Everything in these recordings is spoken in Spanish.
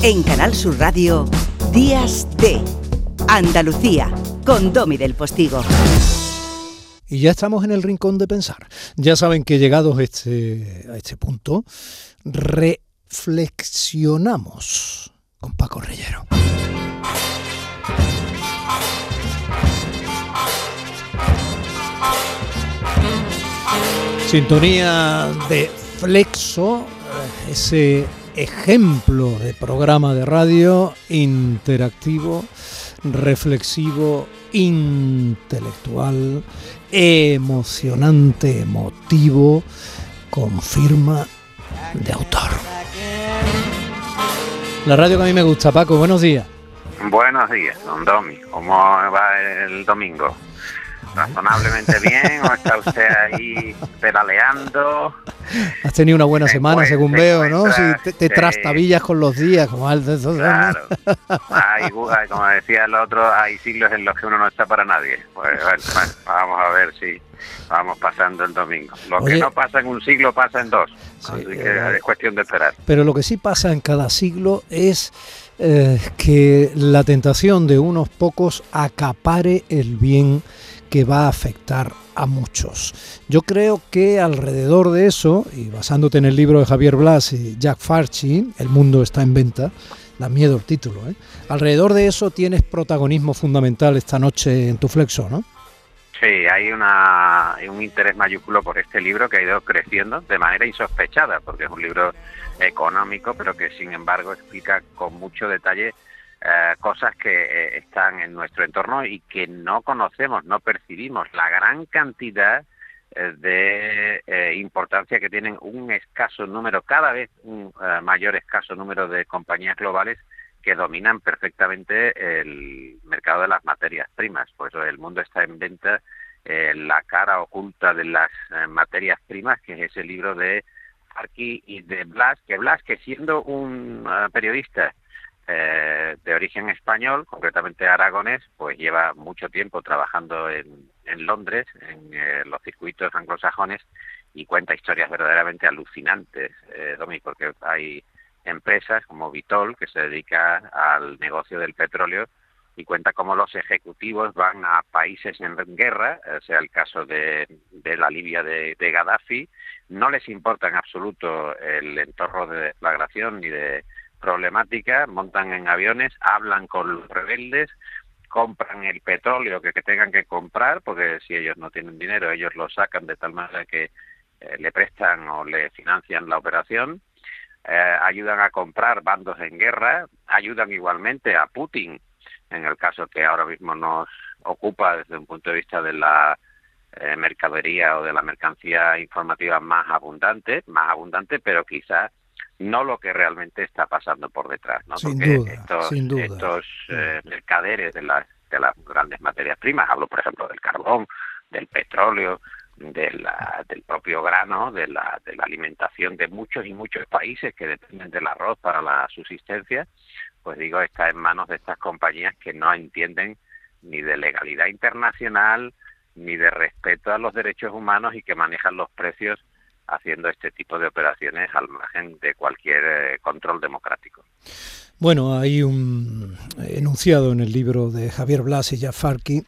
En Canal Sur Radio, Días de Andalucía, con Domi del Postigo. Y ya estamos en el rincón de pensar. Ya saben que llegados este, a este punto, reflexionamos con Paco Reyero. Sintonía de Flexo, ese ejemplo de programa de radio interactivo, reflexivo, intelectual, emocionante, emotivo, con firma de autor. La radio que a mí me gusta, Paco, buenos días. Buenos días, don Domi. ¿Cómo va el domingo? Razonablemente bien o está usted ahí pedaleando. Has tenido una buena semana, según veo, ¿no? Si te, trastabillas con los días, como al de Claro. Hay, como decía el otro, hay siglos en los que uno no está para nadie. Pues bueno, vamos a ver si vamos pasando el domingo. Lo que no pasa en un siglo pasa en dos. así que eh, es cuestión de esperar. Pero lo que sí pasa en cada siglo es eh, que la tentación de unos pocos acapare el bien que va a afectar a muchos. Yo creo que alrededor de eso, y basándote en el libro de Javier Blas y Jack Farchi, El mundo está en venta, da miedo el título, ¿eh? alrededor de eso tienes protagonismo fundamental esta noche en tu flexo, ¿no? Sí, hay una, un interés mayúsculo por este libro que ha ido creciendo de manera insospechada, porque es un libro económico, pero que sin embargo explica con mucho detalle eh, cosas que eh, están en nuestro entorno y que no conocemos, no percibimos. La gran cantidad eh, de importancia que tienen un escaso número, cada vez un mayor escaso número de compañías globales que dominan perfectamente el mercado de las materias primas. Por eso el mundo está en venta la cara oculta de las materias primas, que es ese libro de Arqui y de Blas, que Blas, que siendo un periodista eh, de origen español, concretamente aragonés, pues lleva mucho tiempo trabajando en, Londres, en eh, los circuitos anglosajones, y cuenta historias verdaderamente alucinantes, eh, Domi, porque hay empresas como Vitol, que se dedica al negocio del petróleo, y cuenta cómo los ejecutivos van a países en guerra, sea el caso de, la Libia de, de Gaddafi, no les importa en absoluto el entorno de deflagración ni de problemática, montan en aviones, hablan con los rebeldes, compran el petróleo que, tengan que comprar, porque si ellos no tienen dinero, ellos lo sacan de tal manera que eh, le prestan o le financian la operación, eh, ayudan a comprar bandos en guerra, ayudan igualmente a Putin, en el caso que ahora mismo nos ocupa desde un punto de vista de la eh, mercadería o de la mercancía informativa más abundante, más abundante, pero quizás no lo que realmente está pasando por detrás, ¿no? Sin Porque duda, estos, sin duda. estos eh, mercaderes de las, de las grandes materias primas, hablo por ejemplo del carbón, del petróleo, de la, del propio grano, de la, de la alimentación de muchos y muchos países que dependen del arroz para la subsistencia, pues digo, está en manos de estas compañías que no entienden ni de legalidad internacional, ni de respeto a los derechos humanos y que manejan los precios haciendo este tipo de operaciones al margen de cualquier eh, control democrático. Bueno, hay un enunciado en el libro de Javier Blas y Jafarki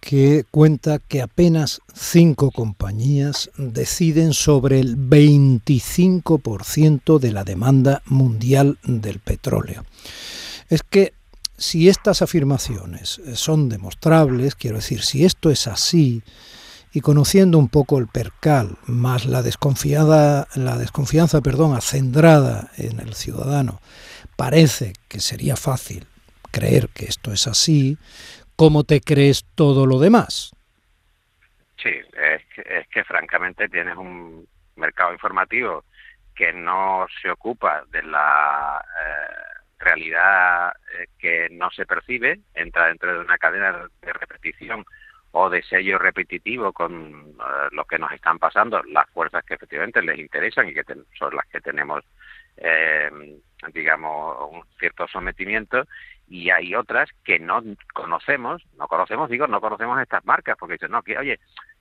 que cuenta que apenas cinco compañías deciden sobre el 25% de la demanda mundial del petróleo. Es que si estas afirmaciones son demostrables, quiero decir, si esto es así, y conociendo un poco el percal, más la desconfiada, la desconfianza, perdón, acendrada en el ciudadano, parece que sería fácil creer que esto es así, ¿cómo te crees todo lo demás? Sí, es que, es que francamente tienes un mercado informativo que no se ocupa de la eh, realidad eh, que no se percibe, entra dentro de una cadena de repetición o de sello repetitivo con uh, lo que nos están pasando, las fuerzas que efectivamente les interesan y que son las que tenemos, eh, digamos, un cierto sometimiento, y hay otras que no conocemos, no conocemos, digo, no conocemos estas marcas, porque dicen, no, que, oye,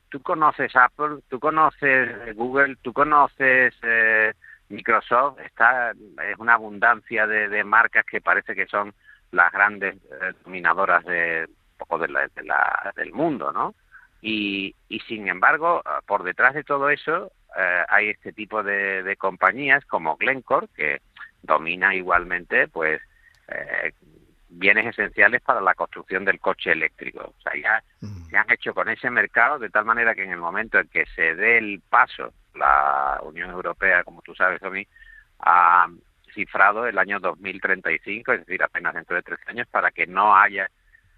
tú conoces Apple, tú conoces Google, tú conoces eh, Microsoft está es una abundancia de, marcas que parece que son las grandes eh, dominadoras de poco de la, del mundo, ¿no? Y, y sin embargo, por detrás de todo eso eh, hay este tipo de, de, compañías como Glencore que domina igualmente, pues eh, bienes esenciales para la construcción del coche eléctrico. O sea, ya mm. se han hecho con ese mercado de tal manera que en el momento en que se dé el paso, la Unión Europea, como tú sabes, Tommy, ha cifrado el año 2035, es decir, apenas dentro de tres años, para que no haya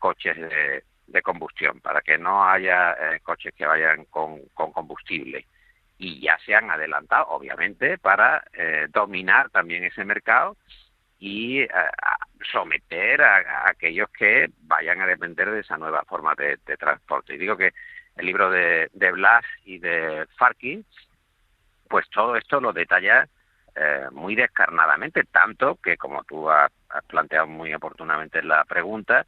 coches de, combustión, para que no haya eh, coches que vayan con, combustible. Y ya se han adelantado, obviamente, para eh, dominar también ese mercado y eh, someter a, aquellos que vayan a depender de esa nueva forma de, transporte. Y digo que el libro de, de Blas y de Farkin, pues todo esto lo detalla eh, muy descarnadamente, tanto que, como tú has, planteado muy oportunamente en la pregunta,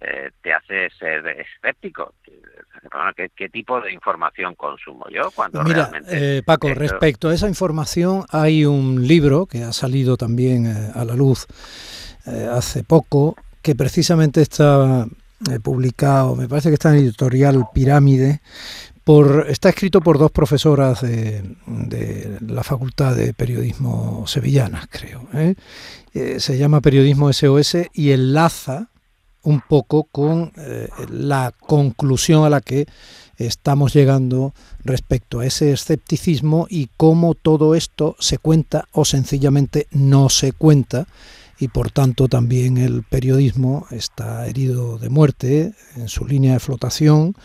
eh, te hace ser escéptico. ¿Qué, tipo de información consumo yo cuando Mira, eh, Paco, respecto a esa información hay un libro que ha salido también a la luz hace poco que precisamente está publicado, me parece que está en editorial Pirámide, está escrito por dos profesoras de, la Facultad de Periodismo Sevillanas, creo. ¿eh? Eh, se llama Periodismo SOS y enlaza un poco con eh, la conclusión a la que estamos llegando respecto a ese escepticismo y cómo todo esto se cuenta o sencillamente no se cuenta y por tanto también el periodismo está herido de muerte en su línea de flotación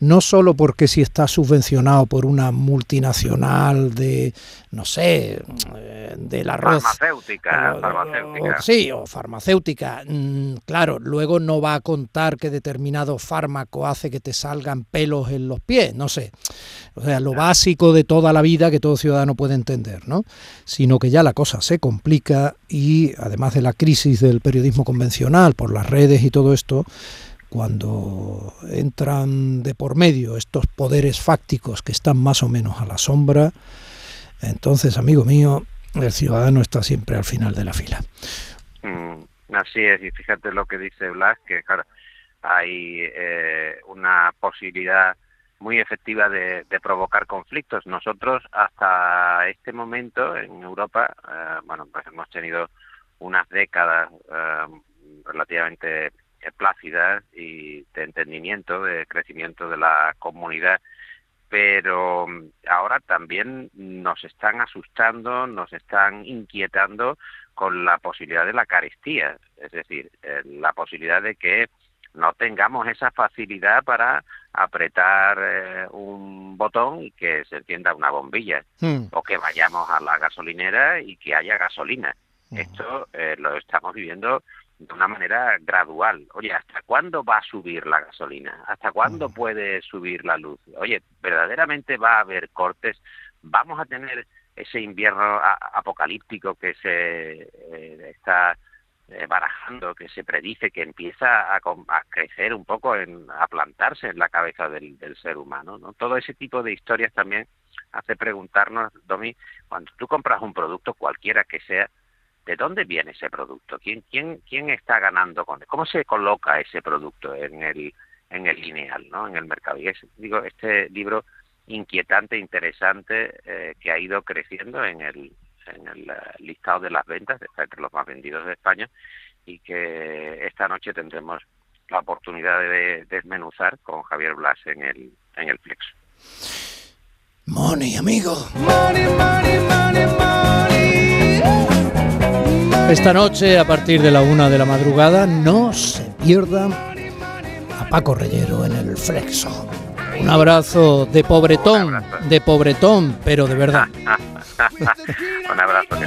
no solo porque si está subvencionado por una multinacional de, no sé, eh, de la Farmacéutica, farmacéutica. sí, o farmacéutica. Mm, claro, luego no va a contar que determinado fármaco hace que te salgan pelos en los pies, no sé. O sea, lo básico de toda la vida que todo ciudadano puede entender, ¿no? Sino que ya la cosa se complica y además de la crisis del periodismo convencional por las redes y todo esto, cuando entran de por medio estos poderes fácticos que están más o menos a la sombra, entonces, amigo mío, el ciudadano está siempre al final de la fila. Mm, así es, y fíjate lo que dice Blas, que claro, hay eh, una posibilidad muy efectiva de, provocar conflictos. Nosotros hasta este momento en Europa, eh, bueno, pues hemos tenido unas décadas eh, relativamente plácidas y de entendimiento, de crecimiento de la comunidad, pero mm, ahora también nos están asustando, nos están inquietando con la posibilidad de la carestía, es decir, eh, la posibilidad de que no tengamos esa facilidad para apretar eh, un botón y que se encienda una bombilla, hmm. o que vayamos a la gasolinera y que haya gasolina. Hmm. Esto lo estamos viviendo de una manera gradual. Oye, ¿hasta cuándo va a subir la gasolina? ¿Hasta cuándo puede subir la luz? Oye, ¿verdaderamente va a haber cortes? ¿Vamos a tener ese invierno apocalíptico que se eh, está eh, barajando, que se predice, que empieza a, crecer un poco, en, a plantarse en la cabeza del, ser humano? ¿no? Todo ese tipo de historias también hace preguntarnos, Domi, cuando tú compras un producto cualquiera que sea, ¿De dónde viene ese producto? ¿Quién, quién, quién está ganando con él? ¿Cómo se coloca ese producto en el, en el lineal, ¿no? en el mercado? Y es, digo, este libro inquietante, interesante, eh, que ha ido creciendo en el, en el eh, listado de las ventas, está entre los más vendidos de España, y que esta noche tendremos la oportunidad de desmenuzar con Javier Blas en el, en el Flexo. Money, amigo. Money, money, money, money. Esta noche, a partir de la una de la madrugada, no se pierdan a Paco Reyero en el Flexo. Un abrazo de pobretón, de pobretón, pero de verdad. Un abrazo, que